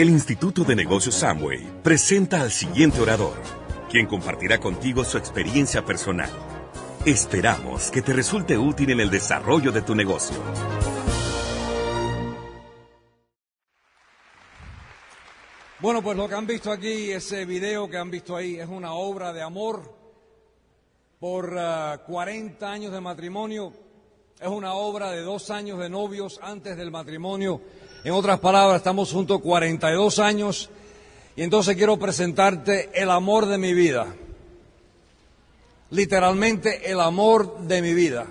El Instituto de Negocios Samway presenta al siguiente orador, quien compartirá contigo su experiencia personal. Esperamos que te resulte útil en el desarrollo de tu negocio. Bueno, pues lo que han visto aquí, ese video que han visto ahí, es una obra de amor por uh, 40 años de matrimonio. Es una obra de dos años de novios antes del matrimonio. En otras palabras, estamos juntos 42 años y entonces quiero presentarte el amor de mi vida. Literalmente el amor de mi vida.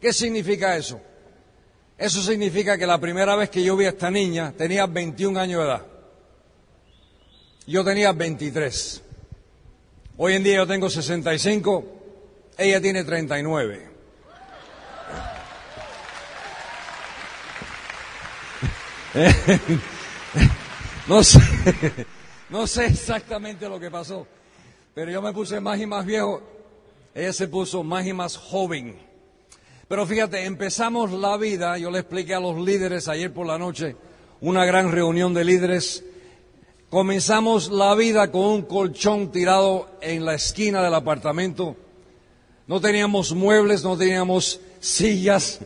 ¿Qué significa eso? Eso significa que la primera vez que yo vi a esta niña tenía 21 años de edad. Yo tenía 23. Hoy en día yo tengo 65, ella tiene 39. no sé, no sé exactamente lo que pasó, pero yo me puse más y más viejo, ella se puso más y más joven. Pero fíjate, empezamos la vida, yo le expliqué a los líderes ayer por la noche, una gran reunión de líderes, Comenzamos la vida con un colchón tirado en la esquina del apartamento. No teníamos muebles, no teníamos sillas,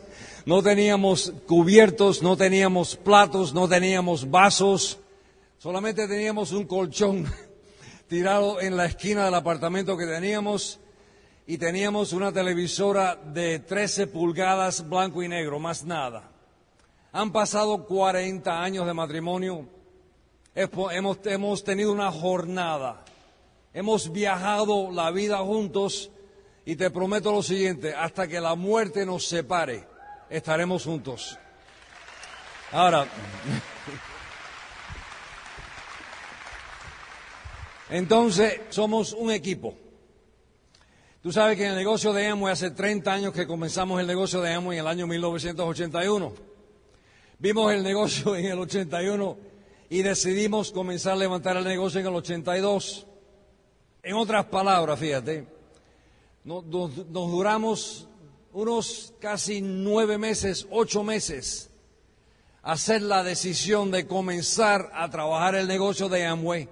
no teníamos cubiertos, no teníamos platos, no teníamos vasos. Solamente teníamos un colchón tirado en la esquina del apartamento que teníamos y teníamos una televisora de 13 pulgadas blanco y negro, más nada. Han pasado 40 años de matrimonio hemos, hemos tenido una jornada, hemos viajado la vida juntos y te prometo lo siguiente, hasta que la muerte nos separe, estaremos juntos. Ahora, entonces somos un equipo. Tú sabes que en el negocio de Amway hace 30 años que comenzamos el negocio de Amway en el año 1981. Vimos el negocio en el 81 y decidimos comenzar a levantar el negocio en el 82. En otras palabras, fíjate, nos, duramos unos casi nueve meses, ocho meses, hacer la decisión de comenzar a trabajar el negocio de Amway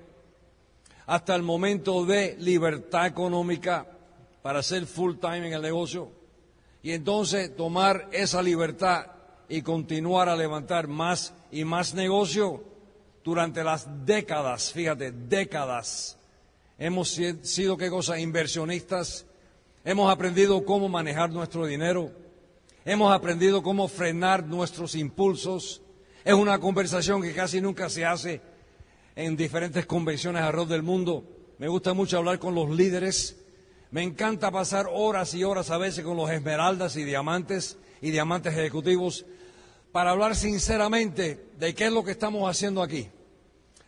hasta el momento de libertad económica para ser full time en el negocio y entonces tomar esa libertad y continuar a levantar más y más negocio durante las décadas, fíjate, décadas, hemos sido, ¿qué cosa? Inversionistas. Hemos aprendido cómo manejar nuestro dinero. Hemos aprendido cómo frenar nuestros impulsos. Es una conversación que casi nunca se hace en diferentes convenciones alrededor del mundo. Me gusta mucho hablar con los líderes. Me encanta pasar horas y horas a veces con los esmeraldas y diamantes y diamantes ejecutivos para hablar sinceramente de qué es lo que estamos haciendo aquí.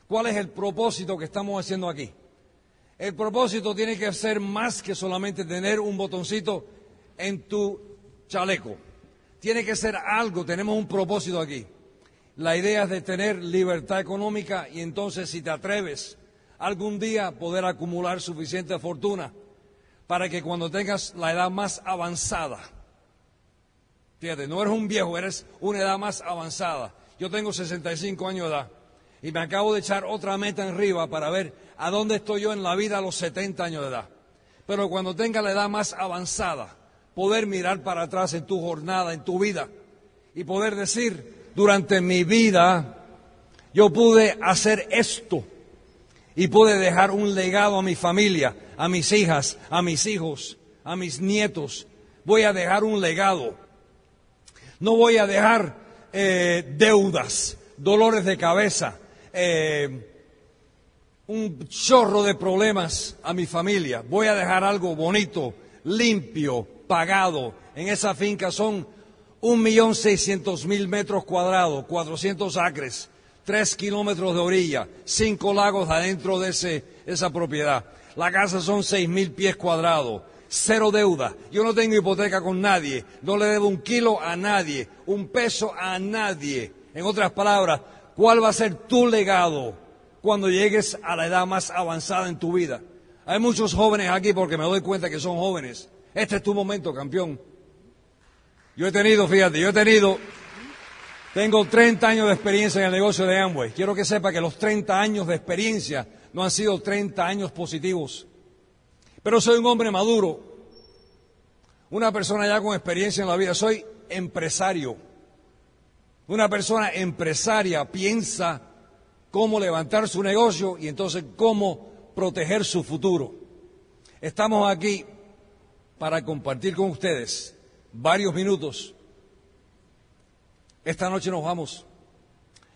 ¿Cuál es el propósito que estamos haciendo aquí? El propósito tiene que ser más que solamente tener un botoncito en tu chaleco. Tiene que ser algo, tenemos un propósito aquí. La idea es de tener libertad económica y entonces si te atreves algún día poder acumular suficiente fortuna para que cuando tengas la edad más avanzada, fíjate, no eres un viejo, eres una edad más avanzada. Yo tengo 65 años de edad y me acabo de echar otra meta en arriba para ver a dónde estoy yo en la vida a los 70 años de edad. Pero cuando tenga la edad más avanzada, poder mirar para atrás en tu jornada, en tu vida, y poder decir, durante mi vida, yo pude hacer esto y pude dejar un legado a mi familia, a mis hijas, a mis hijos, a mis nietos. Voy a dejar un legado. No voy a dejar eh, deudas, dolores de cabeza, eh, un chorro de problemas a mi familia. Voy a dejar algo bonito, limpio, pagado. En esa finca son un millón seiscientos mil metros cuadrados, cuatrocientos acres, tres kilómetros de orilla, cinco lagos adentro de ese, esa propiedad. La casa son seis mil pies cuadrados, cero deuda. Yo no tengo hipoteca con nadie, no le debo un kilo a nadie, un peso a nadie. En otras palabras, ¿cuál va a ser tu legado cuando llegues a la edad más avanzada en tu vida? Hay muchos jóvenes aquí porque me doy cuenta que son jóvenes. Este es tu momento, campeón. Yo he tenido, fíjate, yo he tenido, tengo 30 años de experiencia en el negocio de Amway. Quiero que sepa que los 30 años de experiencia no han sido 30 años positivos. Pero soy un hombre maduro, una persona ya con experiencia en la vida. Soy empresario. Una persona empresaria piensa cómo levantar su negocio y entonces cómo proteger su futuro. Estamos aquí para compartir con ustedes varios minutos. Esta noche nos vamos.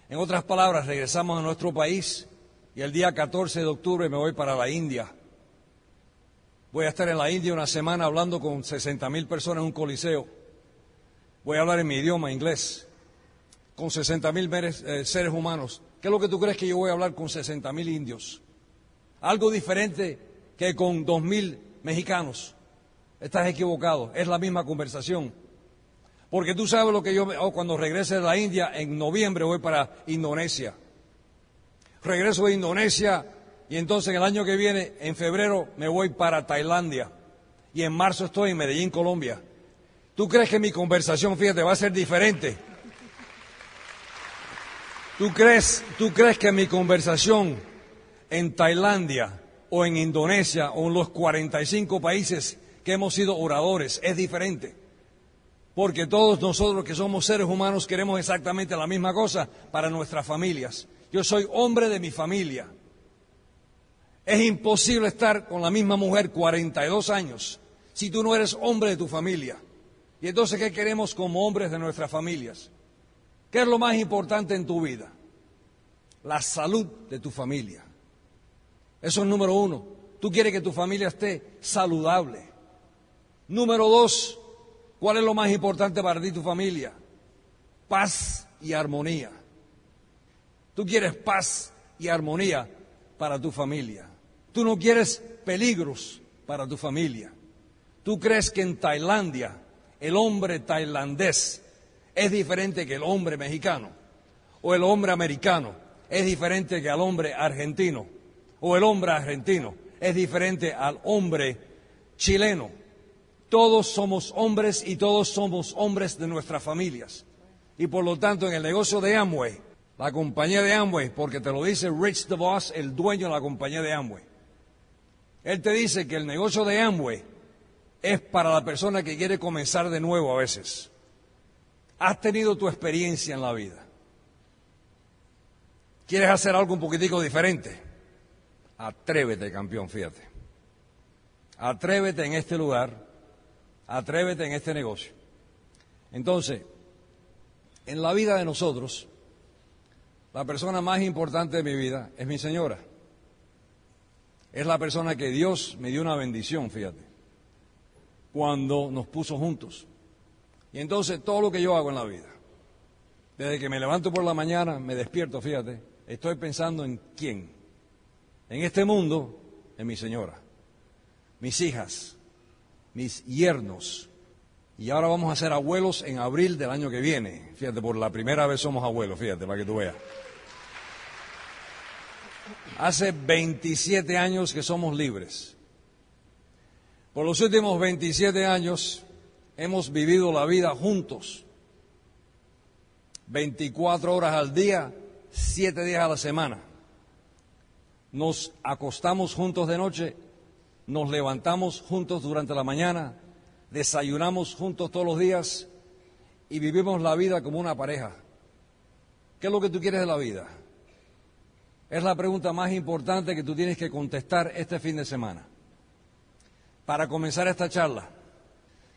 En otras palabras, regresamos a nuestro país y el día 14 de octubre me voy para la India. Voy a estar en la India una semana hablando con 60 mil personas en un coliseo. Voy a hablar en mi idioma, inglés, con 60 mil eh, seres humanos. ¿Qué es lo que tú crees que yo voy a hablar con 60 mil indios? Algo diferente que con 2 mil mexicanos. Estás equivocado, es la misma conversación. Porque tú sabes lo que yo, oh, cuando regrese de la India, en noviembre voy para Indonesia. Regreso de Indonesia y entonces el año que viene, en febrero, me voy para Tailandia. Y en marzo estoy en Medellín, Colombia. ¿Tú crees que mi conversación, fíjate, va a ser diferente? ¿Tú crees, ¿Tú crees que mi conversación en Tailandia o en Indonesia o en los 45 países que hemos sido oradores es diferente. Porque todos nosotros que somos seres humanos queremos exactamente la misma cosa para nuestras familias. Yo soy hombre de mi familia. Es imposible estar con la misma mujer 42 años si tú no eres hombre de tu familia. Y entonces, ¿qué queremos como hombres de nuestras familias? ¿Qué es lo más importante en tu vida? La salud de tu familia. Eso es número uno. Tú quieres que tu familia esté saludable. Número dos, ¿cuál es lo más importante para ti y tu familia? Paz y armonía. Tú quieres paz y armonía para tu familia. Tú no quieres peligros para tu familia. Tú crees que en Tailandia el hombre tailandés es diferente que el hombre mexicano o el hombre americano es diferente que al hombre argentino o el hombre argentino es diferente al hombre chileno. Todos somos hombres y todos somos hombres de nuestras familias. Y por lo tanto, en el negocio de Amway, la compañía de Amway, porque te lo dice Rich DeVos, el dueño de la compañía de Amway, él te dice que el negocio de Amway es para la persona que quiere comenzar de nuevo a veces. Has tenido tu experiencia en la vida. ¿Quieres hacer algo un poquitico diferente? Atrévete, campeón, fíjate. Atrévete en este lugar, atrévete en este negocio. Entonces, en la vida de nosotros, la persona más importante de mi vida es mi señora. Es la persona que Dios me dio una bendición, fíjate, cuando nos puso juntos. Y entonces todo lo que yo hago en la vida, desde que me levanto por la mañana, me despierto, fíjate, estoy pensando en quién. En este mundo, en mi señora, mis hijas, mis yernos. Y ahora vamos a ser abuelos en abril del año que viene. Fíjate, por la primera vez somos abuelos, fíjate, para que tú veas. Hace 27 años que somos libres. Por los últimos 27 años hemos vivido la vida juntos. 24 horas al día, 7 días a la semana. Nos acostamos juntos de noche, nos levantamos juntos durante la mañana, desayunamos juntos todos los días y vivimos la vida como una pareja. ¿Qué es lo que tú quieres de la vida? Es la pregunta más importante que tú tienes que contestar este fin de semana. Para comenzar esta charla,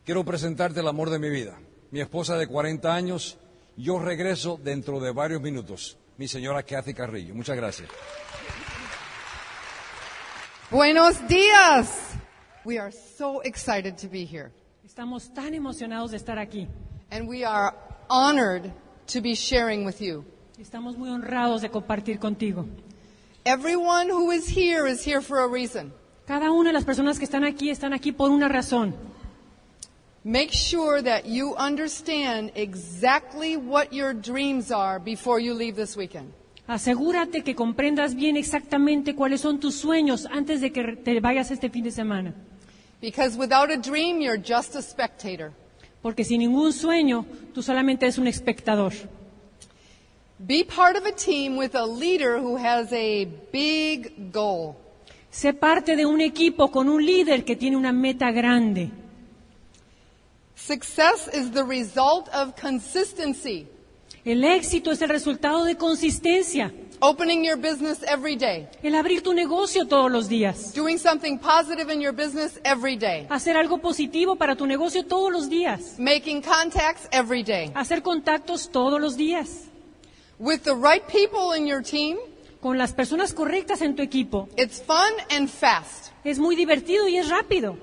quiero presentarte el amor de mi vida. Mi esposa de 40 años, yo regreso dentro de varios minutos. Mi señora Kathy Carrillo. Muchas gracias. Buenos días. We are so excited to be here. Estamos tan emocionados de estar aquí. And we are honored to be sharing with you Estamos muy honrados de compartir contigo. Everyone who is here is here for a reason. Cada una de las personas que están aquí están aquí por una razón. Make sure that you understand exactly what your dreams are before you leave this weekend. Asegúrate que comprendas bien exactamente cuáles son tus sueños antes de que te vayas este fin de semana. Because without a dream, you're just a spectator. Porque sin ningún sueño, tú solamente eres un espectador. Be part of a team with a leader who has a big goal. Sé parte de un equipo con un líder que tiene una meta grande. Success is the result of consistency. El éxito es el resultado de consistencia. Opening your business every day. El abrir tu negocio todos los días. Doing something positive in your business every day. Hacer algo positivo para tu negocio todos los días. Making contacts every day. Hacer contactos todos los días. With the right people in your team, Con las personas correctas en tu equipo. it's fun and fast. Es muy divertido y es rápido.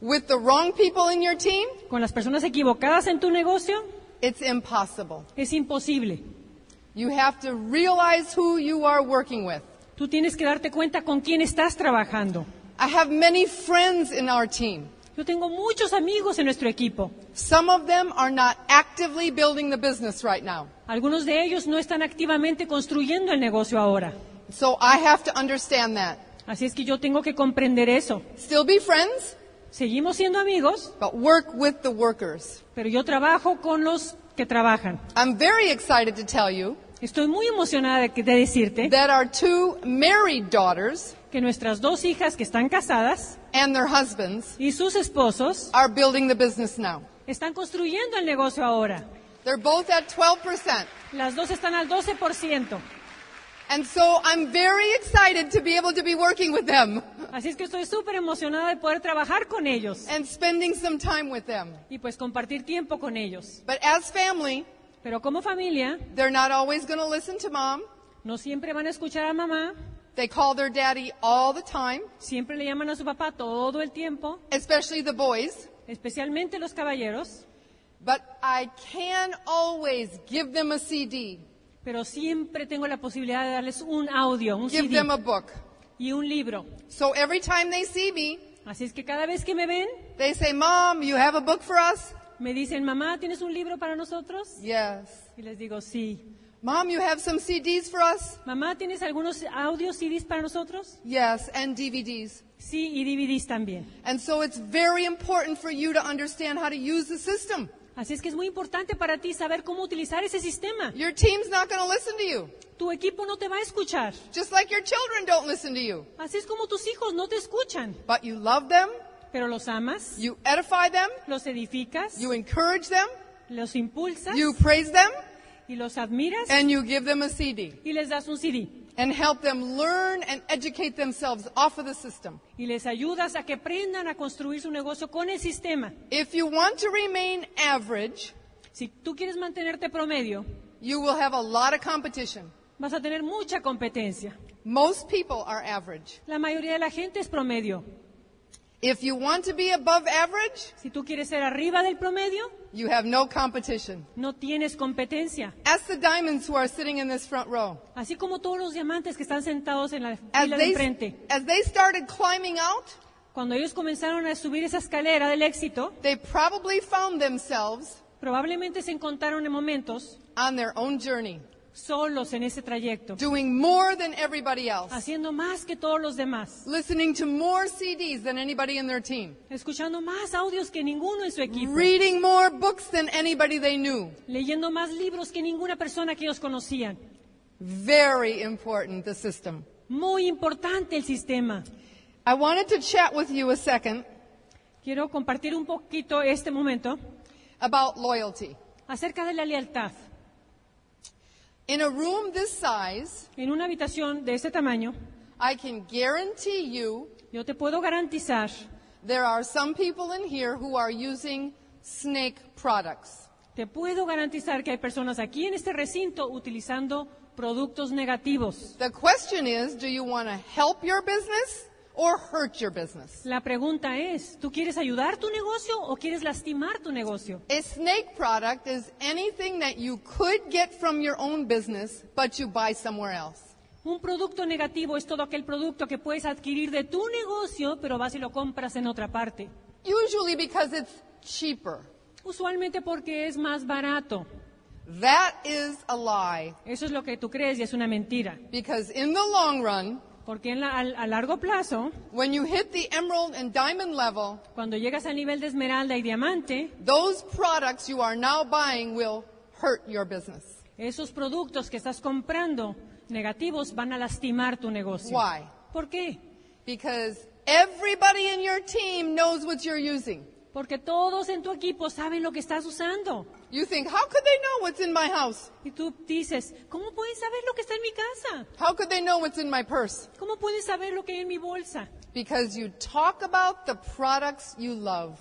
With the wrong people in your team, Con las personas equivocadas en tu negocio it's impossible. es imposible. You have to realize who you are working with. Tú tienes que darte cuenta con quién estás trabajando. I have many friends in our team. Yo tengo muchos amigos en nuestro equipo. Some of them are not actively building the business right now. Algunos de ellos no están activamente construyendo el negocio ahora. So I have to understand that. Así es que yo tengo que comprender eso. Still be friends, Seguimos siendo amigos, but work with the workers. pero yo trabajo con los que trabajan. I'm very excited to tell you Estoy muy emocionada de, que- de decirte that our two married daughters que nuestras dos hijas que están casadas and their husbands y sus esposos are building the business now. están construyendo el negocio ahora. They're both at 12%. Las dos están al 12%. And so I'm very excited to be able to be working with them Así es que estoy súper emocionada de poder trabajar con ellos and spending some time with them. y pues compartir tiempo con ellos. But as family, Pero como familia, they're not always going to listen to mom. no siempre van a escuchar a mamá, They call their daddy all the time, siempre le llaman a su papá todo el tiempo, especially the boys. especialmente los caballeros, But I can always give them a CD, pero siempre tengo la posibilidad de darles un audio, un give CD them a book. y un libro. So every time they see me, Así es que cada vez que me ven, they say, Mom, you have a book for us? me dicen, mamá, ¿tienes un libro para nosotros? Yes. Y les digo, sí. Mom, you have some CDs for us? Mamá, ¿tienes algunos audios CDs para nosotros? Yes, and DVDs. Sí, y DVDs también. And so it's very important for you to understand how to use the system. Así es que es muy importante para ti saber cómo utilizar ese sistema. Your team's not going to listen to you, Tu equipo no te va a escuchar. just like your children don't listen to you. Así es como tus hijos no te escuchan. But you love them, Pero los amas, you edify them, los edificas, you encourage them, los impulsas you praise them, y los admiras and you give them a CD y les das un CD. And help them learn and educate themselves off of the system. Y les ayudas a que aprendan a construir su negocio con el sistema. If you want to remain average, Si tú quieres mantenerte promedio, you will have a lot of competition. vas a tener mucha competencia. Most people are average. La mayoría de la gente es promedio. If you want to be above average, Si tú quieres ser arriba del promedio, you have no competition. no tienes competencia. Ask the diamonds who are sitting in this front row. Así como todos los diamantes que están sentados en la fila de they, enfrente. as they started climbing out, Cuando ellos comenzaron a subir esa escalera del éxito, they probably found themselves probablemente se encontraron en momentos on their own journey, solos en ese trayecto, doing more than everybody else, haciendo más que todos los demás, listening to more CDs than anybody in their team, escuchando más audios que ninguno en su equipo, reading more books than anybody they knew. leyendo más libros que ninguna persona que ellos conocían. Very important, the system. Muy importante el sistema. I wanted to chat with you a second Quiero compartir un poquito este momento about loyalty. acerca de la lealtad. In a room this size, En una habitación de este tamaño, I can guarantee you yo te puedo garantizar, there are some people in here who are using snake products. te puedo garantizar que hay personas aquí en este recinto utilizando productos negativos. The question is, do you want to help your business or hurt your business? La pregunta es, ¿tú quieres ayudar tu negocio o quieres lastimar tu negocio? A snake product is anything that you could get from your own business, but you buy somewhere else. Un producto negativo es todo aquel producto que puedes adquirir de tu negocio, pero vas y lo compras en otra parte. Usually because it's cheaper. Usualmente porque es más barato. That is a lie. Eso es lo que tú crees y es una mentira. Because in the long run, Porque en la- al- a largo plazo, when you hit the emerald and diamond level, cuando llegas al nivel de esmeralda y diamante, those products you are now buying will hurt your business. esos productos que estás comprando negativos van a lastimar tu negocio. Why? ¿Por qué? Because everybody in your team knows what you're using. Porque todos en tu equipo saben lo que estás usando. You think, how could they know what's in my house? Y tú dices, ¿cómo pueden saber lo que está en mi casa? How could they know what's in my purse? ¿Cómo pueden saber lo que hay en mi bolsa? Because you talk about the products you love.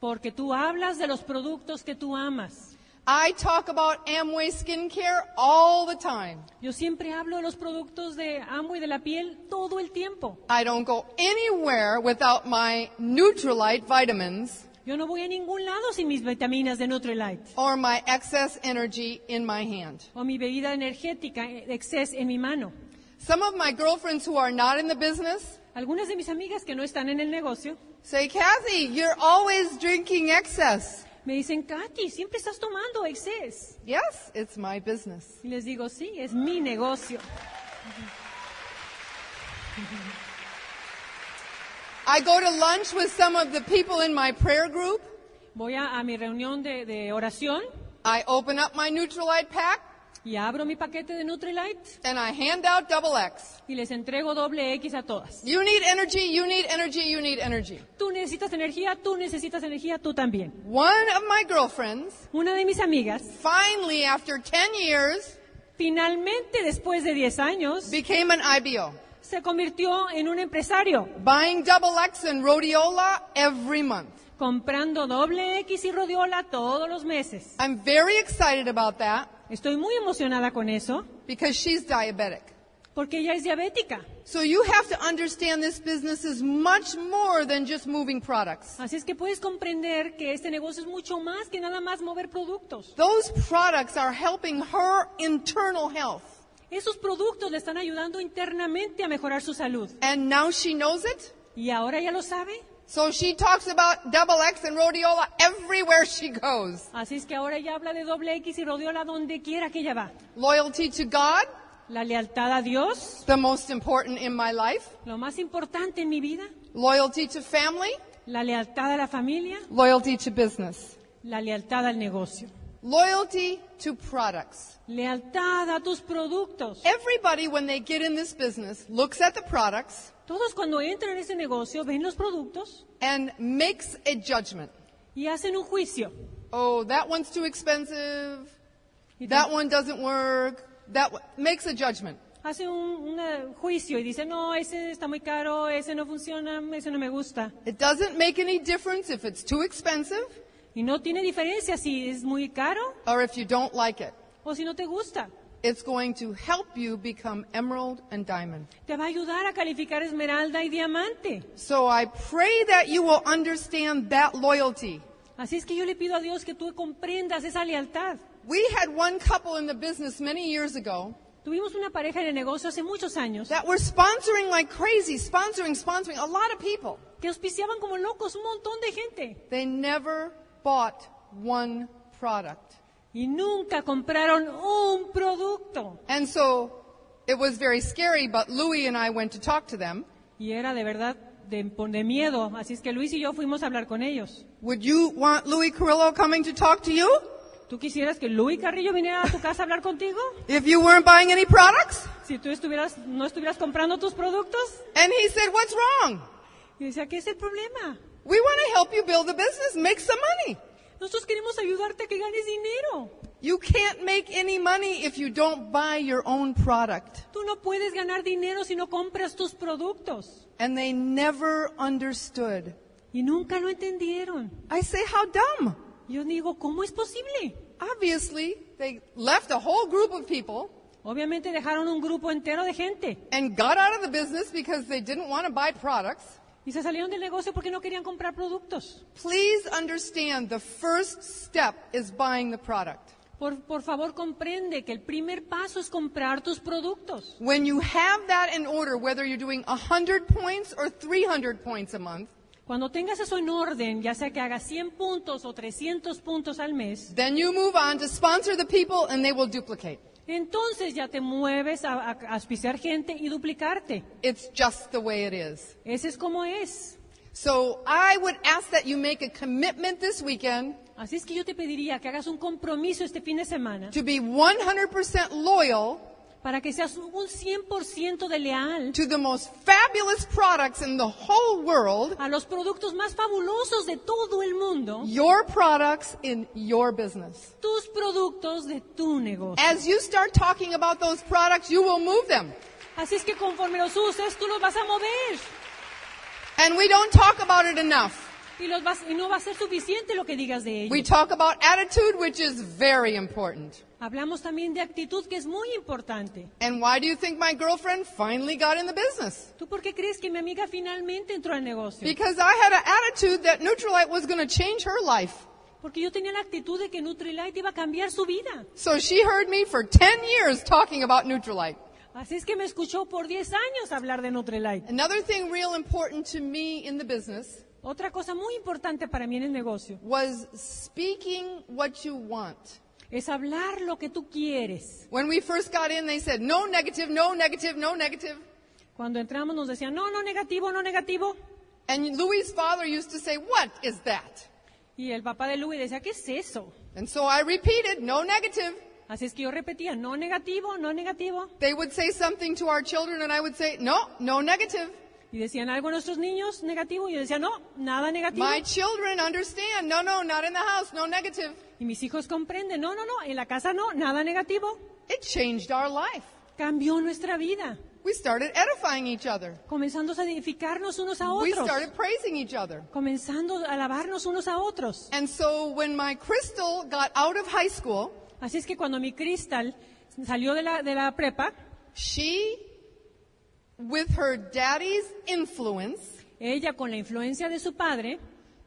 Porque tú hablas de los productos que tú amas. I talk about Amway skincare all the time. Yo siempre hablo de los productos de Amway de la piel todo el tiempo. I don't go anywhere without my Nutrilite vitamins Yo no voy a ningún lado sin mis vitaminas de Nutrilite or my excess energy in my hand. o mi bebida energética eh, Excess en mi mano. Some of my girlfriends who are not in the business Algunas de mis amigas que no están en el negocio say, Kathy, you're always drinking excess. me dicen, Katy, siempre estás tomando Excess. Yes, it's my business. Y les digo, sí, es mi negocio. I go to lunch with some of the people in my prayer group. Voy a, a mi reunión de, de oración I open up my Nutrilite pack y abro mi paquete de Nutrilite and I hand out double X. y les entrego doble X a todas. You need energy, you need energy, you need energy. Tú necesitas energía, tú necesitas energía, tú también. One of my girlfriends, Una de mis amigas, finally, after 10 years, finalmente después de 10 años, became an IBO, se convirtió en un empresario, buying double X and rhodiola every month. comprando doble X y rodiola todos los meses. I'm very excited about that Estoy muy emocionada con eso because she's diabetic. porque ella es diabética. So you have to understand this business is much more than just moving products. Así es que puedes comprender que este negocio es mucho más que nada más mover productos. Those products are helping her internal health. Esos productos le están ayudando internamente a mejorar su salud. And now she knows it. Y ahora ya lo sabe. So she talks about double X and rhodiola everywhere she goes. Así es que ahora ella habla de doble X y rodiola donde quiera que ella va. Loyalty to God, La lealtad a Dios, the most important in my life. lo más importante en mi vida. Loyalty to family, La lealtad a la familia, loyalty to business. la lealtad al negocio. Loyalty to products. Lealtad a tus productos. Everybody, when they get in this business, looks at the products Todos cuando entran en ese negocio ven los productos and makes a judgment. y hacen un juicio. Oh, that one's too expensive. Y That one doesn't work. That one, makes a judgment. hace un, un, eh, juicio y dice, no, ese está muy caro, ese no funciona, ese no me gusta. It doesn't make any difference if it's too expensive Y no tiene diferencia si es muy caro or if you don't like it. o si no te gusta. It's going to help you become emerald and diamond. Te va a ayudar a calificar esmeralda y diamante. So I pray that you will understand that loyalty. Así es que yo le pido a Dios que tú comprendas esa lealtad. We had one couple in the business many years ago Tuvimos una pareja en el negocio hace muchos años that were sponsoring like crazy, sponsoring, sponsoring a lot of people. que auspiciaban como locos un montón de gente They never bought one product. y nunca compraron un producto. And so it was very scary, but Louis and I went to talk to them. Y era de verdad de, de miedo. Así es que Luis y yo fuimos a hablar con ellos. Would you want Louis Carrillo coming to talk to you ¿Tú quisieras que Luis Carrillo viniera a tu casa a hablar contigo? if you weren't buying any products? Si tú estuvieras, no estuvieras comprando tus productos. And he said, What's wrong? Y decía, ¿qué es el problema? We want to help you build a business, make some money. Nosotros queremos ayudarte a que ganes dinero. You can't make any money if you don't buy your own product. Tú no puedes ganar dinero si no compras tus productos. And they never understood. Y nunca lo entendieron. I say, How dumb. Yo digo, ¿cómo es posible? Obviously, they left a whole group of people Obviamente dejaron un grupo entero de gente and got out of the business because they didn't want to buy products. Y se salieron del negocio porque no querían comprar productos. Please understand the first step is buying the product. Por, por favor, comprende que el primer paso es comprar tus productos. When you have that in order, whether you're doing 100 points or 300 points a month, Cuando tengas eso en orden, ya sea que hagas 100 puntos o 300 puntos al mes, then you move on to sponsor the people and they will duplicate. Entonces ya te mueves a, a- a auspiciar gente y duplicarte. It's just the way it is. Ese es como es. So I would ask that you make a commitment this weekend Así es que yo te pediría que hagas un compromiso este fin de semana to be 100% loyal para que seas un 100% de leal to the most fabulous products in the whole world, a los productos más fabulosos de todo el mundo, your products in your business. tus productos de tu negocio. As you start talking about those products, you will move them. Así es que conforme los uses, tú los vas a mover. And we don't talk about it enough. Y, los vas- y no va a ser suficiente lo que digas de We talk about attitude, which is very important. Hablamos también de actitud, que es muy importante. And why do you think my girlfriend finally got in the business? ¿Tú por qué crees que mi amiga finalmente entró al negocio? Because I had an attitude that Nutrilite was going to change her life. Porque yo tenía la actitud de que Nutrilite iba a cambiar su vida. So she heard me for 10 years talking about Nutrilite. Así es que me escuchó por 10 años hablar de Nutrilite. Another thing real important to me in the business Otra cosa muy importante para mí en el negocio was speaking what you want. es hablar lo que tú quieres. When we first got in, they said, no negative, no negative, no negative. Cuando entramos nos decían, no, no negativo, no negativo. And Louis' father used to say, what is that? Y el papá de Louis decía, ¿qué es eso? And so I repeated, no negative. Así es que yo repetía, no negativo, no negativo. They would say something to our children and I would say, no, no negative. Y decían algo nuestros niños negativo y yo decía, no, nada negativo. My children understand, no, no, not in the house, no negative. Y mis hijos comprenden, no, no, no, en la casa no, nada negativo. It changed our life. Cambió nuestra vida. We started edifying each other. Comenzando a edificarnos unos a We otros. started praising each other. Comenzando a alabarnos unos a otros. And so when my Crystal got out of high school, Así es que cuando mi Cristal salió de la, de la prepa, she, with her daddy's influence, ella con la influencia de su padre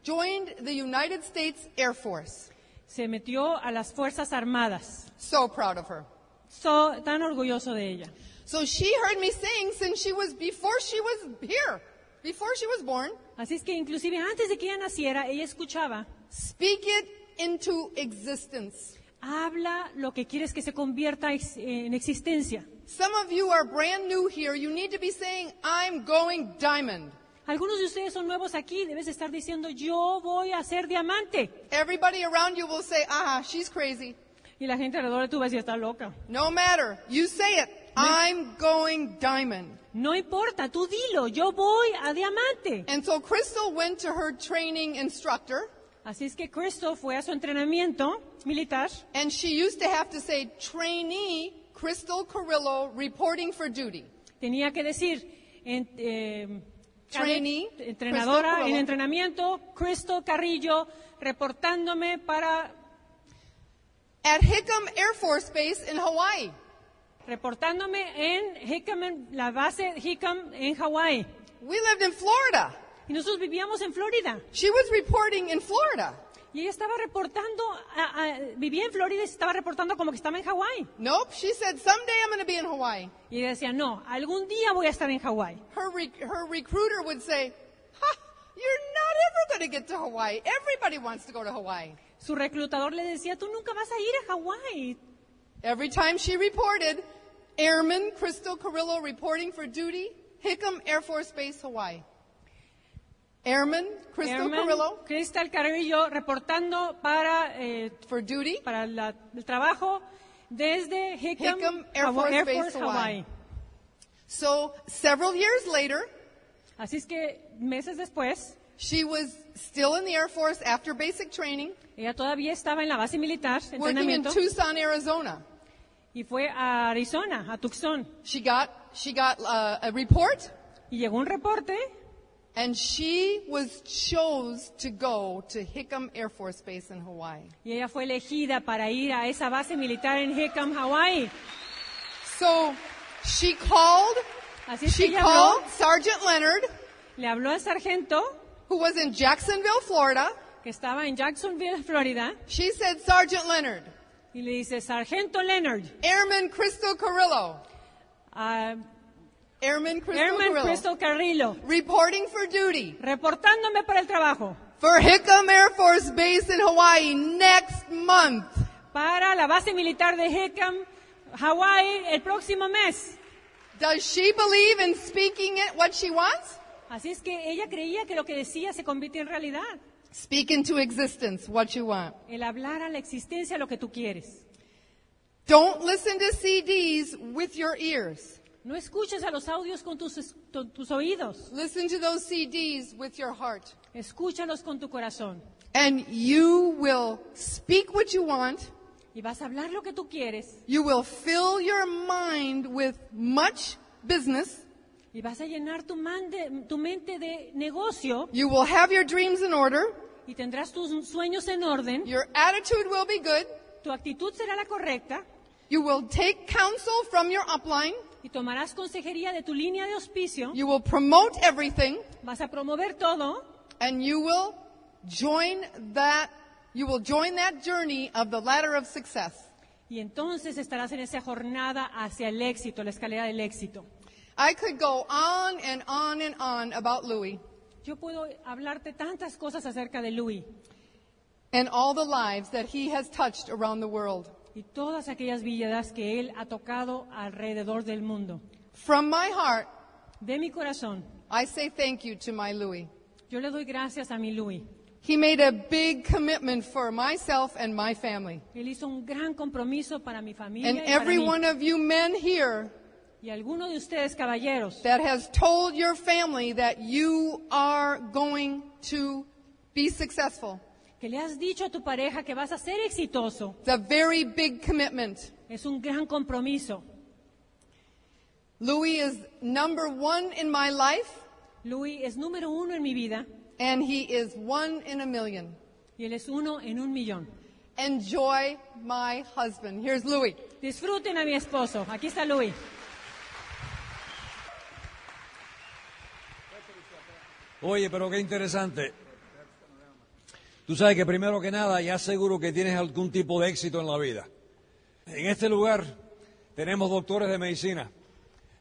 joined the United States Air Force. se metió a las Fuerzas Armadas. So proud of her. So, tan orgulloso de ella. So she heard me sing since she was, before she was here, before she was born, Así es que inclusive antes de que ella naciera, ella escuchaba, speak it into existence. habla lo que quieres que se convierta en existencia. Some of you are brand new here. You need to be saying, I'm going diamond. Algunos de ustedes son nuevos aquí, debes estar diciendo, yo voy a ser diamante. Everybody around you will say, ah, she's crazy. Y la gente alrededor de tú va a decir, está loca. No matter. You say it. I'm going diamond. No importa, tú dilo, yo voy a diamante. And so Crystal went to her training instructor, Así es que Cristo fue a su entrenamiento militar and she used to have to say, trainee Crystal Carrillo reporting for duty. tenía que decir, en- eh, Trainee, cadet- entrenadora Crystal en entrenamiento, Cristo Carrillo, reportándome para, At Hickam Air Force Base in Hawaii. reportándome en Hickam, en la base Hickam en Hawái. We lived in Florida. Y nosotros vivíamos en Florida. She was reporting in Florida. Y ella estaba reportando, a- a- vivía en Florida y se estaba reportando como que estaba en Hawái. Nope, she said, someday I'm going to be in Hawaii. Y ella decía, no, algún día voy a estar en Hawái. Her, re- her recruiter would say, ha, you're not ever going to get to Hawaii. Everybody wants to go to Hawaii. Su reclutador le decía, tú nunca vas a ir a Hawái. Every time she reported, Airman Crystal Carrillo reporting for duty, Hickam Air Force Base, Hawaii. Airman Crystal Airman Carrillo Crystal Carrillo reportando para, eh, for duty, para la- el trabajo desde Hickam, Hickam Air Force Air Base, Force, Hawaii. Hawaii. So several years later, Así es que meses después, she was still in the Air Force after basic training, ella todavía estaba en la base militar, working in entrenamiento, Tucson, Arizona. y fue a Arizona, a Tucson. She got she got uh, a report, Y llegó un reporte and she was chose to go to Hickam Air Force Base in Hawaii. y ella fue elegida para ir a esa base militar en Hickam, Hawái. So she called, Así es que she ella habló, called Sergeant Leonard, le habló al sargento who was in Jacksonville, Florida. que estaba en Jacksonville, Florida, She said, Sergeant Leonard, y le dice, Sargento Leonard, Airman Crystal Carrillo, a Airman Crystal Airman Carrillo, Crystal Carrillo, reporting for duty reportándome para el trabajo, for Hickam Air Force Base in Hawaii next month. para la base militar de Hickam, Hawaii, el próximo mes. Does she believe in speaking it what she wants? Así es que ella creía que lo que decía se convirtió en realidad. Speak into existence what you want. El hablar a la existencia lo que tú quieres. Don't listen to CDs with your ears. No escuches a los audios con tus, con tus oídos. Listen to those CDs with your heart. Escúchalos con tu corazón. And you will speak what you want. Y vas a hablar lo que tú quieres. You will fill your mind with much business. Y vas a llenar tu, man de- tu mente de negocio. You will have your dreams in order. Y tendrás tus sueños en orden. Your attitude will be good. Tu actitud será la correcta. You will take counsel from your upline. Y tomarás consejería de tu línea de auspicio. You will promote everything. Vas a promover todo. And you will join that, you will join that journey of the ladder of success. Y entonces estarás en esa jornada hacia el éxito, la escalera del éxito. I could go on and on and on about Louis Yo puedo hablarte tantas cosas acerca de Louis and all the lives that he has touched around the world. Y todas aquellas vidas que él ha tocado alrededor del mundo. From my heart, De mi corazón, I say thank you to my Louis. yo le doy gracias a mi Louis. He made a big commitment for myself and my family. Él hizo un gran compromiso para mi familia And y para every one of you men here Y alguno de ustedes, caballeros, that has told your family that you are going to be successful. Que le has dicho a tu pareja que vas a ser exitoso, It's a very big commitment. es un gran compromiso. Louis is number one in my life, Louis es número uno en mi vida and he is one in a million. y él es uno en un millón. Enjoy my husband. Here's Louis. Disfruten a mi esposo. Aquí está Louis. Oye, pero qué interesante. Tú sabes que primero que nada ya seguro que tienes algún tipo de éxito en la vida. En este lugar tenemos doctores de medicina.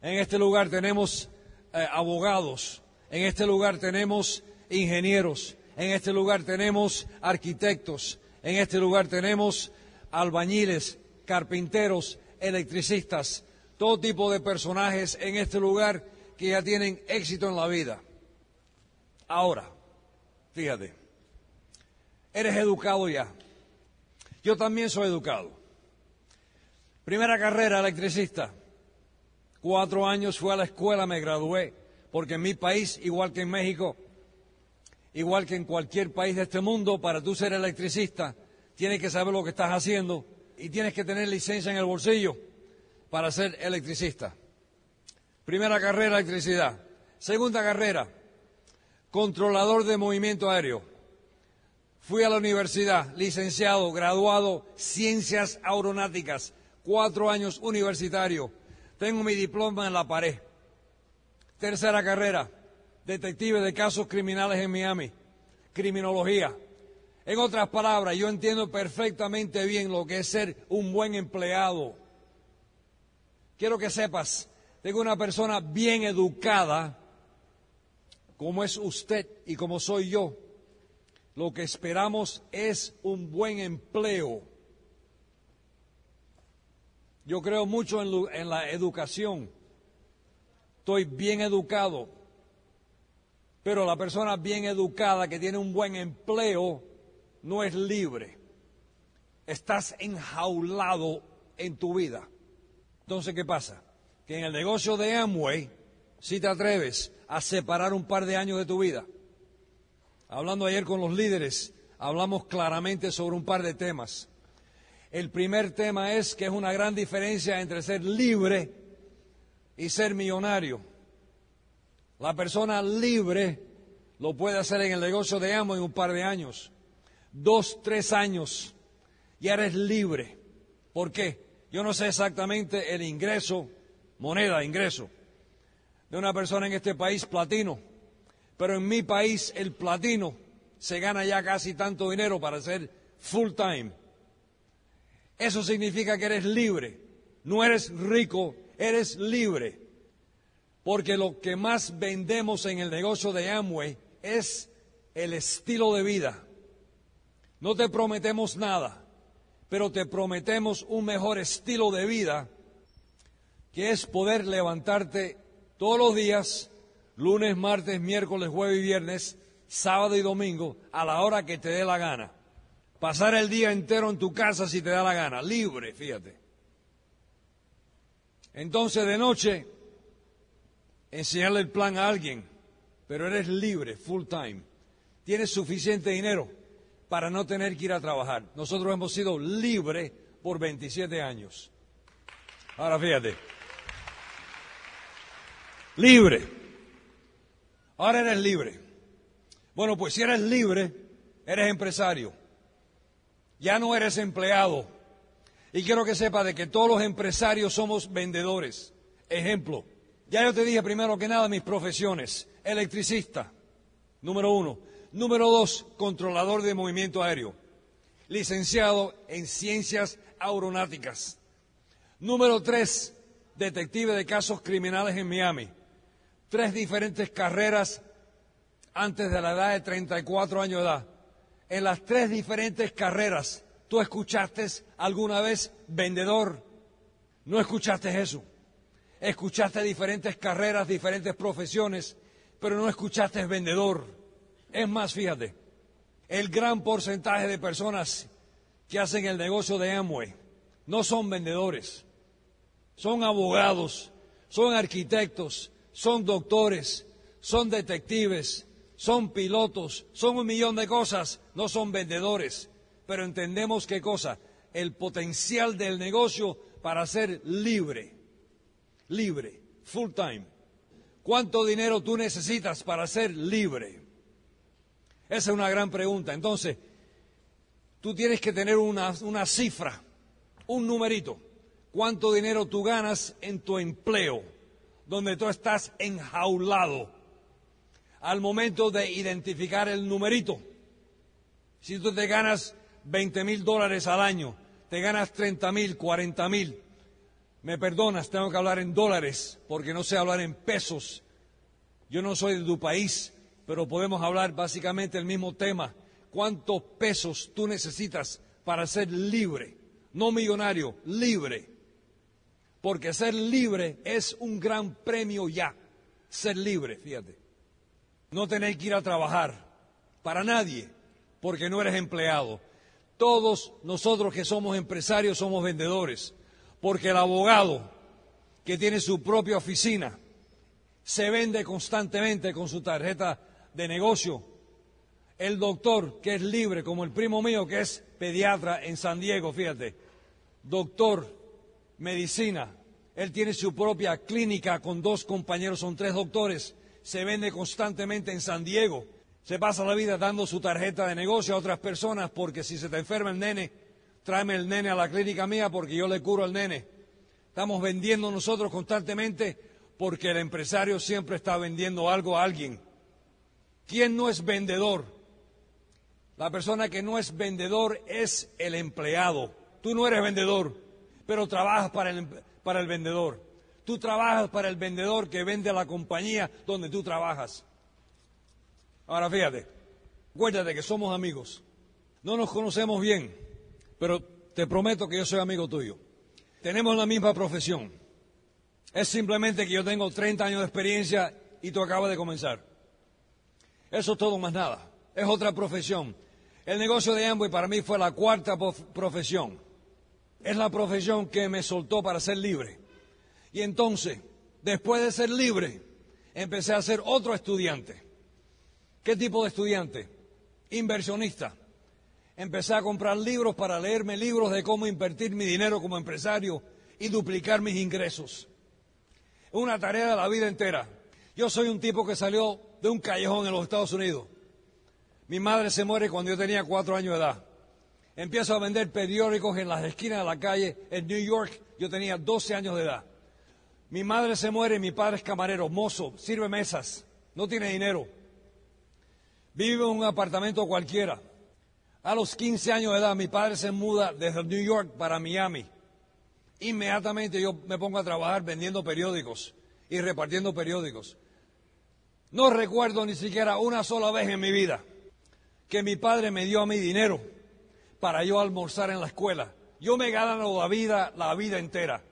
En este lugar tenemos eh, abogados. En este lugar tenemos ingenieros. En este lugar tenemos arquitectos. En este lugar tenemos albañiles, carpinteros, electricistas, todo tipo de personajes en este lugar que ya tienen éxito en la vida. Ahora, fíjate, eres educado ya. Yo también soy educado. Primera carrera, electricista. Cuatro años fui a la escuela, me gradué, porque en mi país, igual que en México, igual que en cualquier país de este mundo, para tú ser electricista, tienes que saber lo que estás haciendo y tienes que tener licencia en el bolsillo para ser electricista. Primera carrera, electricidad. Segunda carrera, controlador de movimiento aéreo. Fui a la universidad, licenciado, graduado, ciencias aeronáuticas, cuatro años universitario. Tengo mi diploma en la pared. Tercera carrera, detective de casos criminales en Miami, criminología. En otras palabras, yo entiendo perfectamente bien lo que es ser un buen empleado. Quiero que sepas, tengo una persona bien educada, como es usted y como soy yo. Lo que esperamos es un buen empleo. Yo creo mucho en, la educación. Estoy bien educado. Pero la persona bien educada que tiene un buen empleo no es libre. Estás enjaulado en tu vida. Entonces, ¿qué pasa? Que en el negocio de Amway, si te atreves a separar un par de años de tu vida, hablando ayer con los líderes, hablamos claramente sobre un par de temas. El primer tema es que es una gran diferencia entre ser libre y ser millonario. La persona libre lo puede hacer en el negocio de Amway en un par de años. Dos, tres años, ya eres libre. ¿Por qué? Yo no sé exactamente el ingreso, moneda, ingreso, de una persona en este país platino, pero en mi país el platino se gana ya casi tanto dinero para ser full time. Eso significa que eres libre, no eres rico, eres libre. Porque lo que más vendemos en el negocio de Amway es el estilo de vida. No te prometemos nada, pero te prometemos un mejor estilo de vida, que es poder levantarte todos los días, lunes, martes, miércoles, jueves y viernes, sábado y domingo, a la hora que te dé la gana. Pasar el día entero en tu casa si te da la gana, libre, fíjate. Entonces de noche, enseñarle el plan a alguien, pero eres libre, full time. Tienes suficiente dinero para no tener que ir a trabajar. Nosotros hemos sido libres por 27 años. Ahora fíjate. Libre. Ahora eres libre. Bueno, pues si eres libre, eres empresario. Ya no eres empleado. Y quiero que sepa de que todos los empresarios somos vendedores. Ejemplo, ya yo te dije primero que nada mis profesiones. Electricista, número uno. Número dos, controlador de movimiento aéreo. Licenciado en ciencias aeronáuticas. Número tres, detective de casos criminales en Miami. Tres diferentes carreras antes de la edad de 34 años de edad. En las tres diferentes carreras, ¿tú escuchaste alguna vez vendedor? No escuchaste eso. Escuchaste diferentes carreras, diferentes profesiones, pero no escuchaste vendedor. Es más, fíjate, el gran porcentaje de personas que hacen el negocio de Amway no son vendedores, son abogados, son arquitectos, son doctores, son detectives, son pilotos, son un millón de cosas, no son vendedores. Pero entendemos qué cosa, el potencial del negocio para ser libre libre, full time. ¿Cuánto dinero tú necesitas para ser libre? Esa es una gran pregunta. Entonces, tú tienes que tener una, una cifra, un numerito. ¿Cuánto dinero tú ganas en tu empleo, donde tú estás enjaulado? Al momento de identificar el numerito. Si tú te ganas 20 mil dólares al año, te ganas 30 mil, 40 mil, me perdonas, tengo que hablar en dólares porque no sé hablar en pesos. Yo no soy de tu país, pero podemos hablar básicamente el mismo tema. ¿Cuántos pesos tú necesitas para ser libre? No millonario, libre. Porque ser libre es un gran premio ya. Ser libre, fíjate. No tener que ir a trabajar para nadie, porque no eres empleado. Todos nosotros que somos empresarios somos vendedores porque el abogado que tiene su propia oficina se vende constantemente con su tarjeta de negocio. El doctor que es libre, como el primo mío que es pediatra en San Diego, fíjate, doctor, medicina, él tiene su propia clínica con dos compañeros, son tres doctores, se vende constantemente en San Diego. Se pasa la vida dando su tarjeta de negocio a otras personas porque si se te enferma el nene, tráeme el nene a la clínica mía porque yo le curo al nene. Estamos vendiendo nosotros constantemente porque el empresario siempre está vendiendo algo a alguien. ¿Quién no es vendedor? La persona que no es vendedor es el empleado. Tú no eres vendedor, pero trabajas para el, para el vendedor. Tú trabajas para el vendedor que vende a la compañía donde tú trabajas. Ahora fíjate, acuérdate que somos amigos. No nos conocemos bien pero te prometo que yo soy amigo tuyo. Tenemos la misma profesión. Es simplemente que yo tengo 30 años de experiencia y tú acabas de comenzar. Eso es todo más nada. Es otra profesión. El negocio de Amway para mí fue la cuarta profesión. Es la profesión que me soltó para ser libre. Y entonces, después de ser libre, empecé a ser otro estudiante. ¿Qué tipo de estudiante? Inversionista empecé a comprar libros para leerme libros de cómo invertir mi dinero como empresario y duplicar mis ingresos. Una tarea de la vida entera. Yo soy un tipo que salió de un callejón en los Estados Unidos. Mi madre se muere cuando yo tenía cuatro años de edad. Empiezo a vender periódicos en las esquinas de la calle en New York. Yo tenía 12 años de edad. Mi madre se muere, mi padre es camarero, mozo, sirve mesas, no tiene dinero. Vive en un apartamento cualquiera. A los 15 años de edad, mi padre se muda desde New York para Miami. Inmediatamente yo me pongo a trabajar vendiendo periódicos y repartiendo periódicos. No recuerdo ni siquiera una sola vez en mi vida que mi padre me dio a mí dinero para yo almorzar en la escuela. Yo me gano la vida, la vida entera.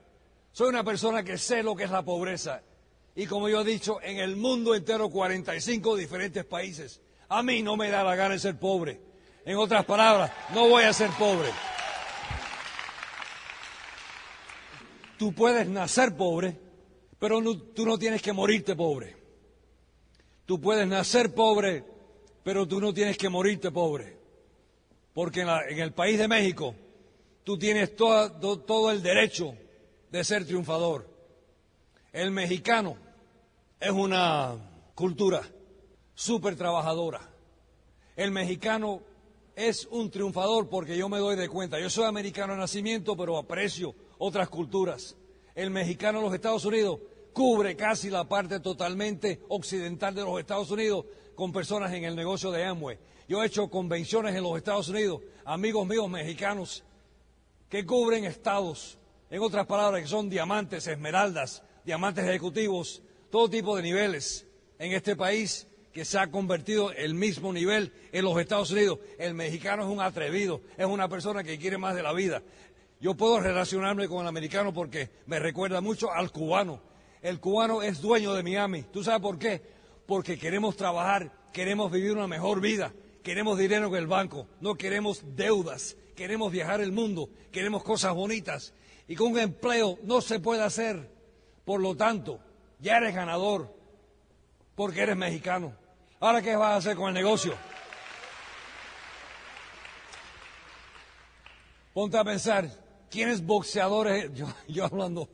Soy una persona que sé lo que es la pobreza. Y como yo he dicho, en el mundo entero, 45 diferentes países. A mí no me da la gana de ser pobre. En otras palabras, no voy a ser pobre. Tú puedes nacer pobre, pero tú no tienes que morirte pobre. Tú puedes nacer pobre, pero tú no tienes que morirte pobre. Porque en, la- en el país de México tú tienes todo el derecho de ser triunfador. El mexicano es una cultura súper trabajadora. El mexicano es un triunfador porque yo me doy de cuenta. Yo soy americano de nacimiento, pero aprecio otras culturas. El mexicano en los Estados Unidos cubre casi la parte totalmente occidental de los Estados Unidos con personas en el negocio de Amway. Yo he hecho convenciones en los Estados Unidos, amigos míos mexicanos, que cubren estados, en otras palabras, que son diamantes, esmeraldas, diamantes ejecutivos, todo tipo de niveles en este país que se ha convertido el mismo nivel en los Estados Unidos. El mexicano es un atrevido, es una persona que quiere más de la vida. Yo puedo relacionarme con el americano porque me recuerda mucho al cubano. El cubano es dueño de Miami. ¿Tú sabes por qué? Porque queremos trabajar, queremos vivir una mejor vida, queremos dinero en el banco, no queremos deudas, queremos viajar el mundo, queremos cosas bonitas. Y con un empleo no se puede hacer. Por lo tanto, ya eres ganador porque eres mexicano. Ahora, ¿qué vas a hacer con el negocio? Ponte a pensar, ¿quiénes boxeadores? Yo, yo hablando,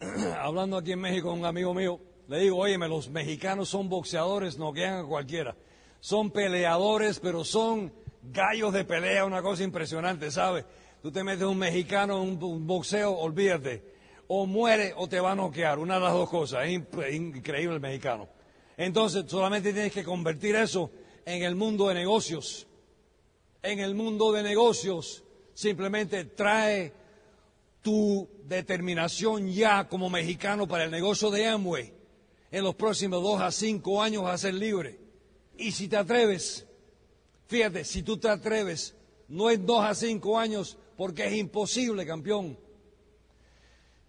hablando aquí en México con un amigo mío, le digo, óyeme, los mexicanos son boxeadores, no quedan a cualquiera. Son peleadores, pero son gallos de pelea, una cosa impresionante, ¿sabes? Tú te metes un mexicano en un, boxeo, olvídate. O muere o te va a noquear, una de las dos cosas. Es increíble el mexicano. Entonces, solamente tienes que convertir eso en el mundo de negocios. En el mundo de negocios, simplemente trae tu determinación ya como mexicano para el negocio de Amway. En los próximos dos a cinco años a ser libre. Y si te atreves, fíjate, si tú te atreves, no es dos a cinco años porque es imposible, campeón.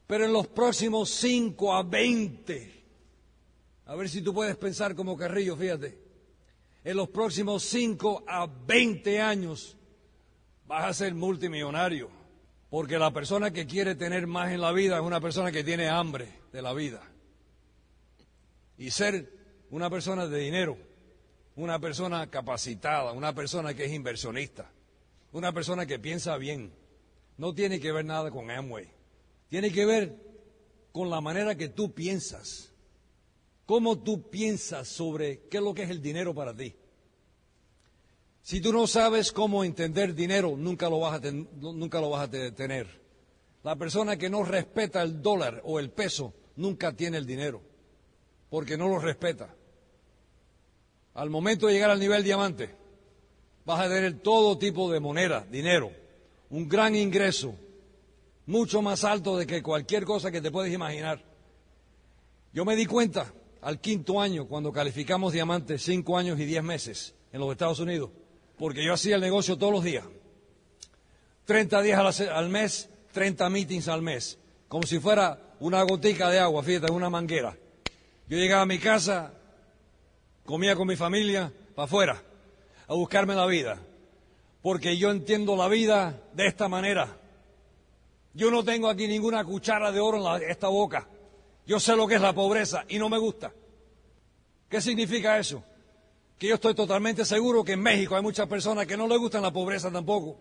Pero en los próximos cinco a veinte, a ver si tú puedes pensar como Carrillo, fíjate. En los próximos cinco a veinte años vas a ser multimillonario. Porque la persona que quiere tener más en la vida es una persona que tiene hambre de la vida. Y ser una persona de dinero, una persona capacitada, una persona que es inversionista, una persona que piensa bien, no tiene que ver nada con Amway. Tiene que ver con la manera que tú piensas. Cómo tú piensas sobre qué es lo que es el dinero para ti. Si tú no sabes cómo entender dinero, nunca lo vas a, ten- tener. La persona que no respeta el dólar o el peso nunca tiene el dinero, porque no lo respeta. Al momento de llegar al nivel diamante, vas a tener todo tipo de moneda, dinero, un gran ingreso, mucho más alto de que cualquier cosa que te puedes imaginar. Yo me di cuenta al quinto año, cuando calificamos diamante, cinco años y diez meses en los Estados Unidos, porque yo hacía el negocio todos los días. 30 días al mes, 30 meetings al mes, como si fuera una gotica de agua, fíjate, una manguera. Yo llegaba a mi casa, comía con mi familia, para afuera, a buscarme la vida, porque yo entiendo la vida de esta manera. Yo no tengo aquí ninguna cuchara de oro en esta boca. Yo sé lo que es la pobreza y no me gusta. ¿Qué significa eso? Que yo estoy totalmente seguro que en México hay muchas personas que no les gustan la pobreza tampoco.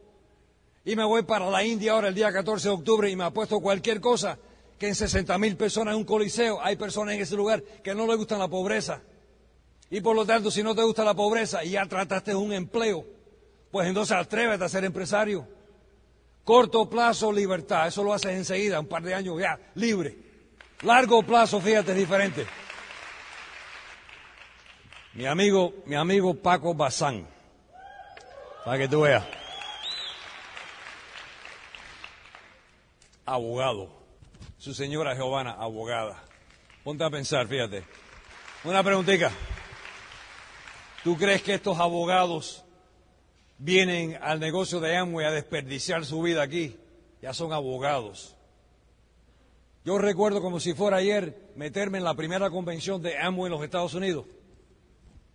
Y me voy para la India ahora el día 14 de octubre y me apuesto cualquier cosa que en 60 mil personas en un coliseo hay personas en ese lugar que no les gustan la pobreza. Y por lo tanto, si no te gusta la pobreza y ya trataste un empleo, Pues entonces atrévete a ser empresario. Corto plazo, libertad. Eso lo haces enseguida, un par de años ya, libre. Largo plazo, fíjate, es diferente. Mi amigo, mi amigo Paco Bazán, para que tú veas. Abogado. Su señora Giovanna, abogada. Ponte a pensar, fíjate. Una preguntita. ¿Tú crees que estos abogados vienen al negocio de Amway a desperdiciar su vida aquí? Ya son abogados. Yo recuerdo como si fuera ayer meterme en la primera convención de Amway en los Estados Unidos,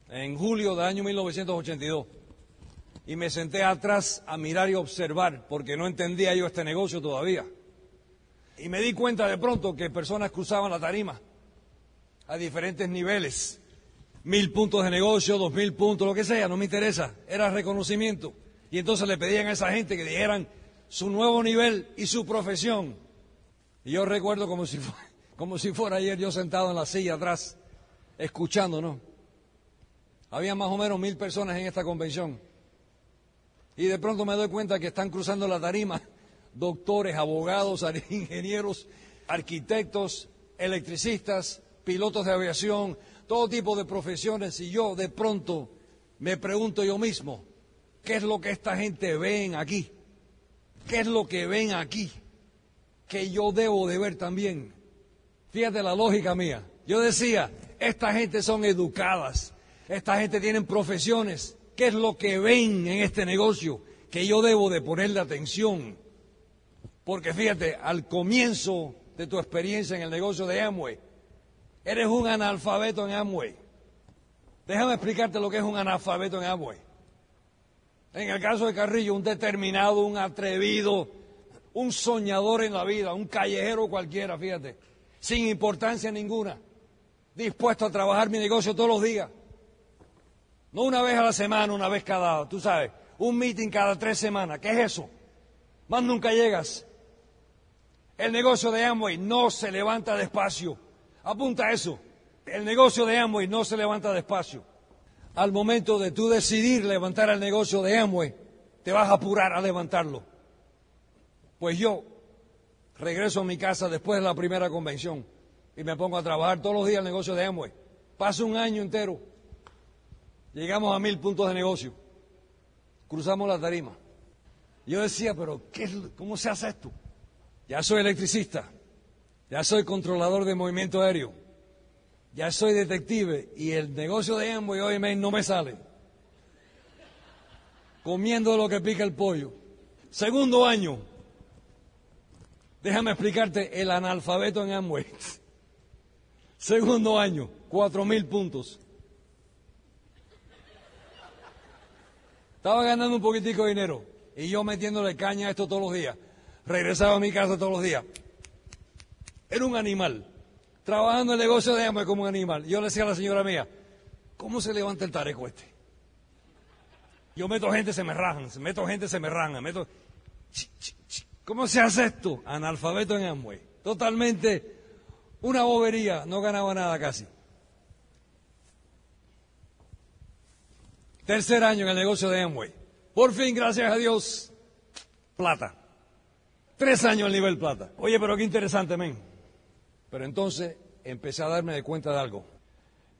en julio del año 1982. Y me senté atrás a mirar y observar, porque no entendía yo este negocio todavía. Y me di cuenta de pronto que personas cruzaban la tarima a diferentes niveles mil puntos de negocio, dos mil puntos, lo que sea, no me interesa, era reconocimiento. Y entonces le pedían a esa gente que dijeran su nuevo nivel y su profesión. Y yo recuerdo como si, como si fuera ayer yo sentado en la silla atrás, escuchando, ¿no? Había más o menos mil personas en esta convención. Y de pronto me doy cuenta que están cruzando la tarima doctores, abogados, ingenieros, arquitectos, electricistas, pilotos de aviación, todo tipo de profesiones y yo de pronto me pregunto yo mismo, ¿qué es lo que esta gente ven aquí? ¿Qué es lo que ven aquí? Que yo debo de ver también. Fíjate la lógica mía. Yo decía, esta gente son educadas, esta gente tienen profesiones. ¿Qué es lo que ven en este negocio que yo debo de ponerle atención? Porque fíjate, al comienzo de tu experiencia en el negocio de Amway, Eres un analfabeto en Amway. Déjame explicarte lo que es un analfabeto en Amway. En el caso de Carrillo, un determinado, un atrevido, un soñador en la vida, un callejero cualquiera, fíjate, sin importancia ninguna, dispuesto a trabajar mi negocio todos los días. No una vez a la semana, una vez cada, tú sabes, un meeting cada tres semanas. ¿Qué es eso? Más nunca llegas. El negocio de Amway no se levanta despacio. Apunta eso. El negocio de Amway no se levanta despacio. Al momento de tú decidir levantar el negocio de Amway, te vas a apurar a levantarlo. Pues yo regreso a mi casa después de la primera convención y me pongo a trabajar todos los días el negocio de Amway. Paso un año entero. Llegamos a mil puntos de negocio. Cruzamos la tarima. Yo decía, pero ¿qué, ¿cómo se hace esto? Ya soy electricista. Ya soy controlador de movimiento aéreo. Ya soy detective y el negocio de Amway hoy no me sale. Comiendo lo que pica el pollo. Segundo año. Déjame explicarte el analfabeto en Amway. Segundo año, cuatro mil puntos. Estaba ganando un poquitico de dinero y yo metiéndole caña a esto todos los días. Regresaba a mi casa todos los días. Era un animal. Trabajando en el negocio de Amway como un animal. Yo le decía a la señora mía, ¿cómo se levanta el tareco este? Yo meto gente, se me rajan. Meto gente, se me rajan. Meto... ¿Cómo se hace esto? Analfabeto en Amway. Totalmente una bobería. No ganaba nada casi. Tercer año en el negocio de Amway. Por fin, gracias a Dios, plata. Tres años al nivel plata. Oye, pero qué interesante, men. Pero entonces empecé a darme de cuenta de algo.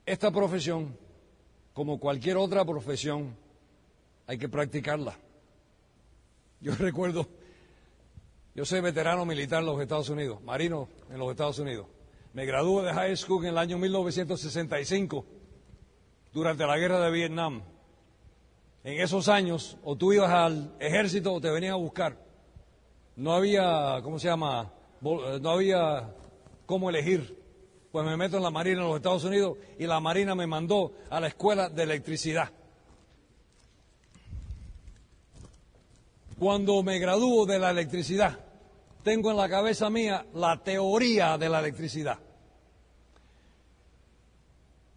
Esta profesión, como cualquier otra profesión, hay que practicarla. Yo recuerdo, yo soy veterano militar en los Estados Unidos, marino en los Estados Unidos. Me gradué de high school en el año 1965, durante la guerra de Vietnam. En esos años, o tú ibas al ejército o te venían a buscar. No había, ¿cómo se llama? No había cómo elegir. Pues me meto en la Marina en los Estados Unidos y la Marina me mandó a la escuela de electricidad. Cuando me gradúo de la electricidad, tengo en la cabeza mía la teoría de la electricidad.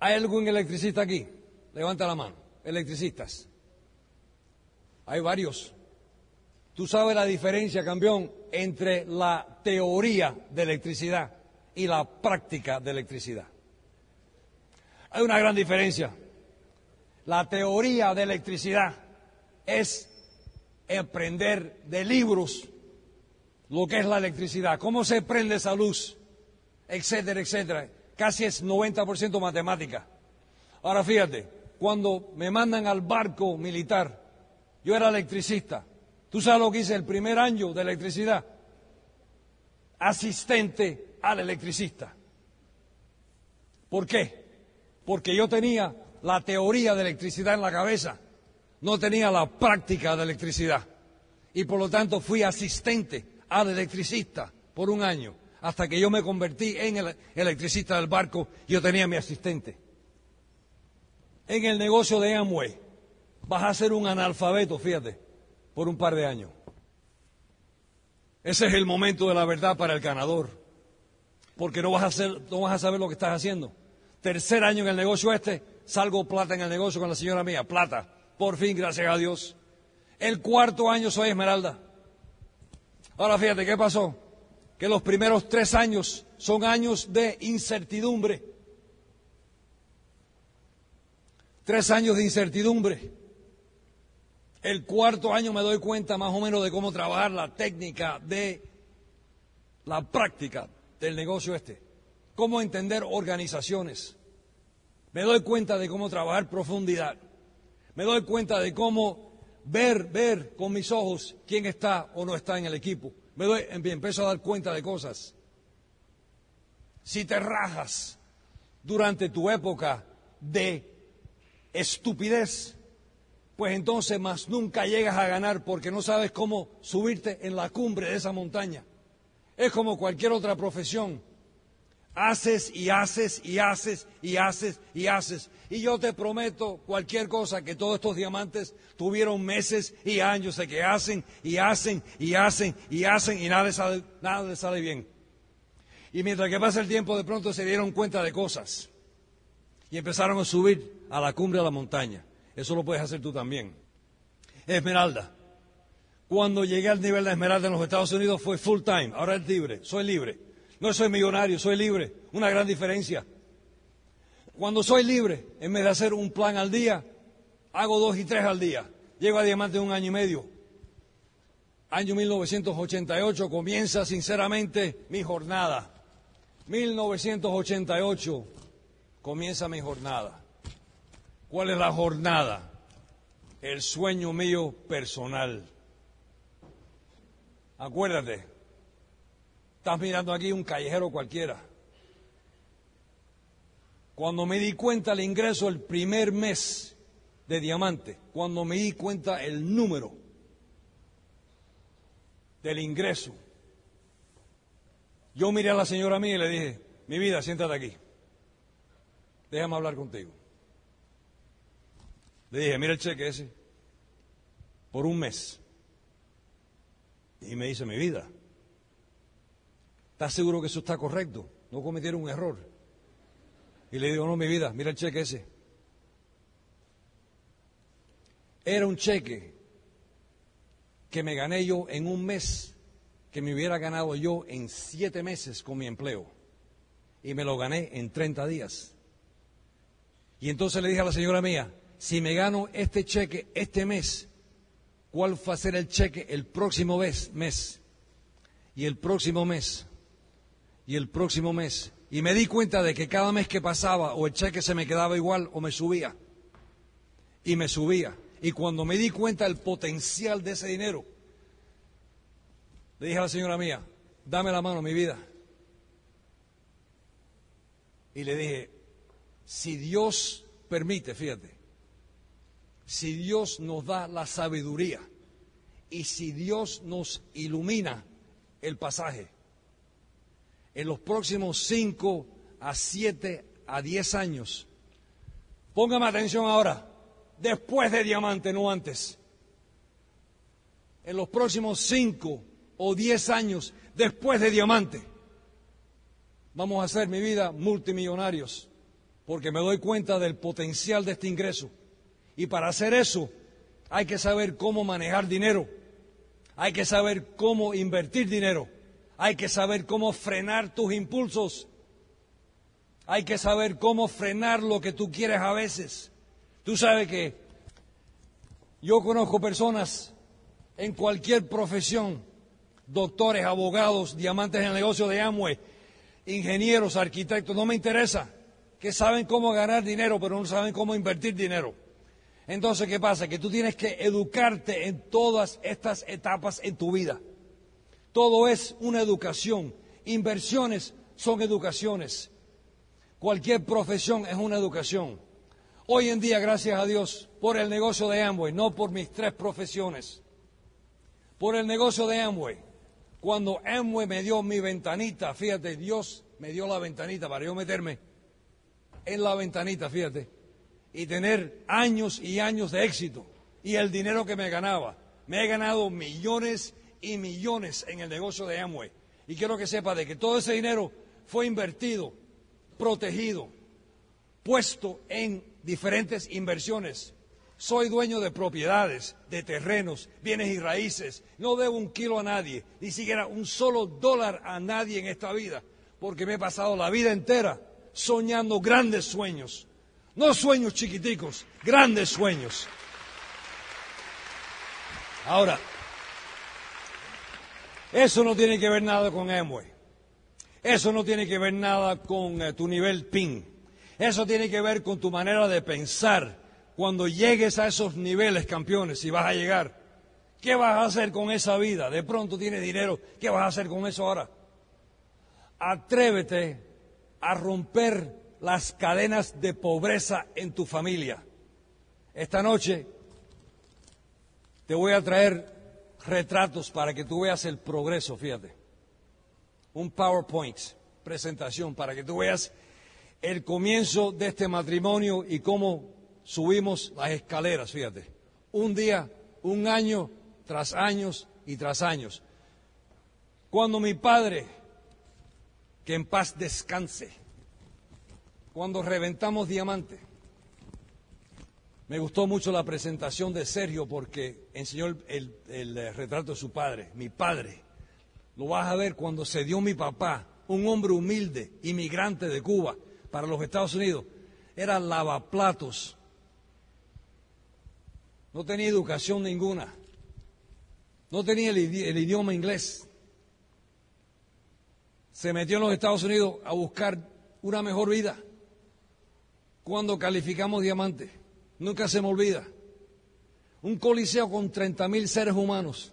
¿Hay algún electricista aquí? Levanta la mano. Electricistas. Hay varios. Tú sabes la diferencia, campeón, entre la teoría de electricidad y la práctica de electricidad. Hay una gran diferencia. La teoría de electricidad es aprender de libros lo que es la electricidad, cómo se prende esa luz, etcétera, etcétera. Casi es 90% matemática. Ahora fíjate, cuando me mandan al barco militar, yo era electricista. ¿Tú sabes lo que hice el primer año de electricidad? Asistente al electricista. ¿Por qué? Porque yo tenía la teoría de electricidad en la cabeza, no tenía la práctica de electricidad. Y por lo tanto fui asistente al electricista por un año, hasta que yo me convertí en el electricista del barco, yo tenía mi asistente. En el negocio de Amway vas a ser un analfabeto, fíjate, por un par de años. Ese es el momento de la verdad para el ganador, porque no vas a, no vas a saber lo que estás haciendo. Tercer año en el negocio este, salgo plata en el negocio con la señora mía, plata, por fin, gracias a Dios. El cuarto año soy Esmeralda. Ahora fíjate, ¿qué pasó? Que los primeros tres años son años de incertidumbre. Tres años de incertidumbre. El cuarto año me doy cuenta más o menos de cómo trabajar la técnica de la práctica del negocio este. Cómo entender organizaciones. Me doy cuenta de cómo trabajar profundidad. Me doy cuenta de cómo ver, ver con mis ojos quién está o no está en el equipo. Me doy, empiezo a dar cuenta de cosas. Si te rajas durante tu época de estupidez, pues entonces más nunca llegas a ganar porque no sabes cómo subirte en la cumbre de esa montaña. Es como cualquier otra profesión. Haces y haces y haces y haces y haces. Y yo te prometo cualquier cosa que todos estos diamantes tuvieron meses y años de que hacen y hacen y hacen y hacen y nada les sale, nada sale bien. Y mientras que pasa el tiempo de pronto se dieron cuenta de cosas y empezaron a subir a la cumbre de la montaña. Eso lo puedes hacer tú también. Esmeralda. Cuando llegué al nivel de Esmeralda en los Estados Unidos fue full time, ahora es libre, soy libre. No soy millonario, soy libre. Una gran diferencia. Cuando soy libre, en vez de hacer un plan al día, hago dos y tres al día. Llego a diamante un año y medio. Año 1988 comienza sinceramente mi jornada. 1988 comienza mi jornada. ¿Cuál es la jornada? El sueño mío personal. Acuérdate, Estás mirando aquí un callejero cualquiera. Cuando me di cuenta el ingreso el primer mes de diamante, cuando me di cuenta el número del ingreso, yo miré a la señora mía y le dije, mi vida, siéntate aquí, déjame hablar contigo. Le dije, mira el cheque ese, por un mes. Y me dice, mi vida, ¿Estás seguro que eso está correcto? No cometieron un error. Y le digo, no, mi vida, mira el cheque ese. Era un cheque que me gané yo en un mes, que me hubiera ganado yo en siete meses con mi empleo. Y me lo gané en 30 días. Y entonces le dije a la señora mía, si me gano este cheque este mes, ¿cuál va a ser el cheque el próximo mes? Y el próximo mes y el próximo mes. Y me di cuenta de que cada mes que pasaba o el cheque se me quedaba igual o me subía. Y me subía. Y cuando me di cuenta del potencial de ese dinero, le dije a la señora mía, dame la mano, mi vida. Y le dije, si Dios permite, fíjate, si Dios nos da la sabiduría y si Dios nos ilumina el pasaje, en los próximos 5 a 7 a 10 años. Póngame atención ahora, después de diamante, no antes. En los próximos 5 o 10 años, después de diamante, vamos a hacer mi vida multimillonarios, porque me doy cuenta del potencial de este ingreso. Y para hacer eso, hay que saber cómo manejar dinero, hay que saber cómo invertir dinero hay que saber cómo frenar tus impulsos. Hay que saber cómo frenar lo que tú quieres a veces. Tú sabes que Yo conozco personas en cualquier profesión, doctores, abogados, diamantes en el negocio de Amway, ingenieros, arquitectos, no me interesa, que saben cómo ganar dinero, pero no saben cómo invertir dinero. Entonces, ¿qué pasa? Que tú tienes que educarte en todas estas etapas en tu vida. Todo es una educación. Inversiones son educaciones. Cualquier profesión es una educación. Hoy en día, gracias a Dios, por el negocio de Amway, no por mis tres profesiones, por el negocio de Amway. Cuando Amway me dio mi ventanita, fíjate, Dios me dio la ventanita para yo meterme en la ventanita, fíjate, y tener años y años de éxito y el dinero que me ganaba. Me he ganado millones y millones en el negocio de Amway. Y quiero que sepa de que todo ese dinero fue invertido, protegido, puesto en diferentes inversiones. Soy dueño de propiedades, de terrenos, bienes y raíces. No debo un kilo a nadie, ni siquiera un solo dólar a nadie en esta vida, porque me he pasado la vida entera soñando grandes sueños. No sueños chiquiticos, grandes sueños. Ahora, eso no tiene que ver nada con Amway. Eso no tiene que ver nada con eh, tu nivel PIN. Eso tiene que ver con tu manera de pensar cuando llegues a esos niveles, campeones, si vas a llegar. ¿Qué vas a hacer con esa vida? De pronto tienes dinero, ¿qué vas a hacer con eso ahora? Atrévete a romper las cadenas de pobreza en tu familia. Esta noche te voy a traer retratos para que tú veas el progreso, fíjate. Un PowerPoint, presentación, para que tú veas el comienzo de este matrimonio y cómo subimos las escaleras, fíjate. Un día, un año, tras años y tras años. Cuando mi padre, que en paz descanse, cuando reventamos diamante, me gustó mucho la presentación de Sergio porque enseñó el, eh, retrato de su padre, mi padre. Lo vas a ver cuando se dio mi papá, un hombre humilde, inmigrante de Cuba, para los Estados Unidos. Era lavaplatos. No tenía educación ninguna. No tenía el idioma inglés. Se metió en los Estados Unidos a buscar una mejor vida. Cuando calificamos diamante Nunca se me olvida. Un coliseo con 30 mil seres humanos.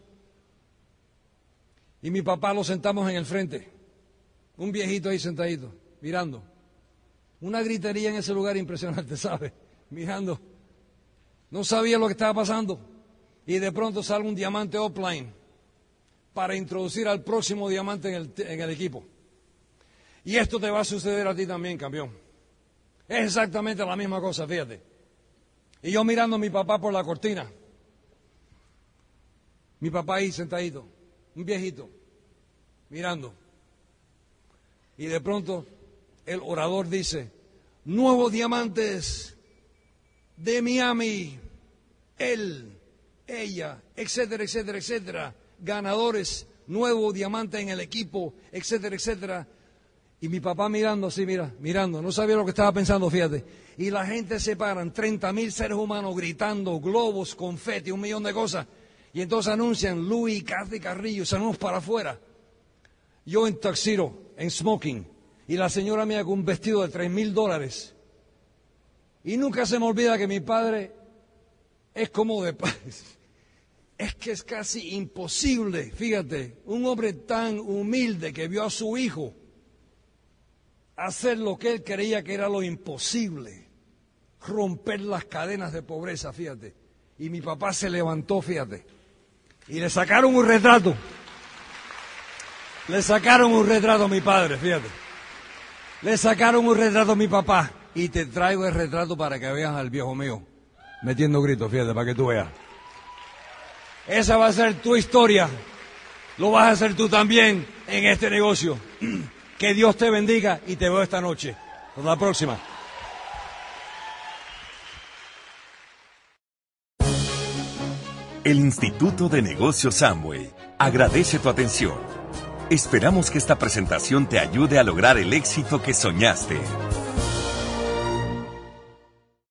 Y mi papá lo sentamos en el frente. Un viejito ahí sentadito, mirando. Una gritería en ese lugar impresionante, ¿sabe? Mirando. No sabía lo que estaba pasando. Y de pronto sale un diamante offline para introducir al próximo diamante en el, en el equipo. Y esto te va a suceder a ti también, campeón. Es exactamente la misma cosa, fíjate. Y yo mirando a mi papá por la cortina. Mi papá ahí sentadito, un viejito, mirando. Y de pronto el orador dice, nuevos diamantes de Miami, él, ella, etcétera, etcétera, etcétera, ganadores, nuevo diamante en el equipo, etcétera, etcétera. Y mi papá mirando así, mira, mirando, no sabía lo que estaba pensando, fíjate y la gente se paran, 30 mil seres humanos gritando, globos, confeti, un millón de cosas. Y entonces anuncian Luis, Cathy Carrillo, salimos para afuera. Yo en taxiro, en smoking, y la señora mía con un vestido de tres mil dólares. Y nunca se me olvida que mi padre es como de paz. Es que es casi imposible, fíjate, un hombre tan humilde que vio a su hijo hacer lo que él creía que era lo imposible romper las cadenas de pobreza, fíjate. Y mi papá se levantó, fíjate. Y le sacaron un retrato. Le sacaron un retrato a mi padre, fíjate. Le sacaron un retrato a mi papá. Y te traigo el retrato para que veas al viejo mío metiendo gritos, fíjate, para que tú veas. Esa va a ser tu historia. Lo vas a hacer tú también en este negocio. Que Dios te bendiga y te veo esta noche. Hasta la próxima. El Instituto de Negocios Samway agradece tu atención. Esperamos que esta presentación te ayude a lograr el éxito que soñaste.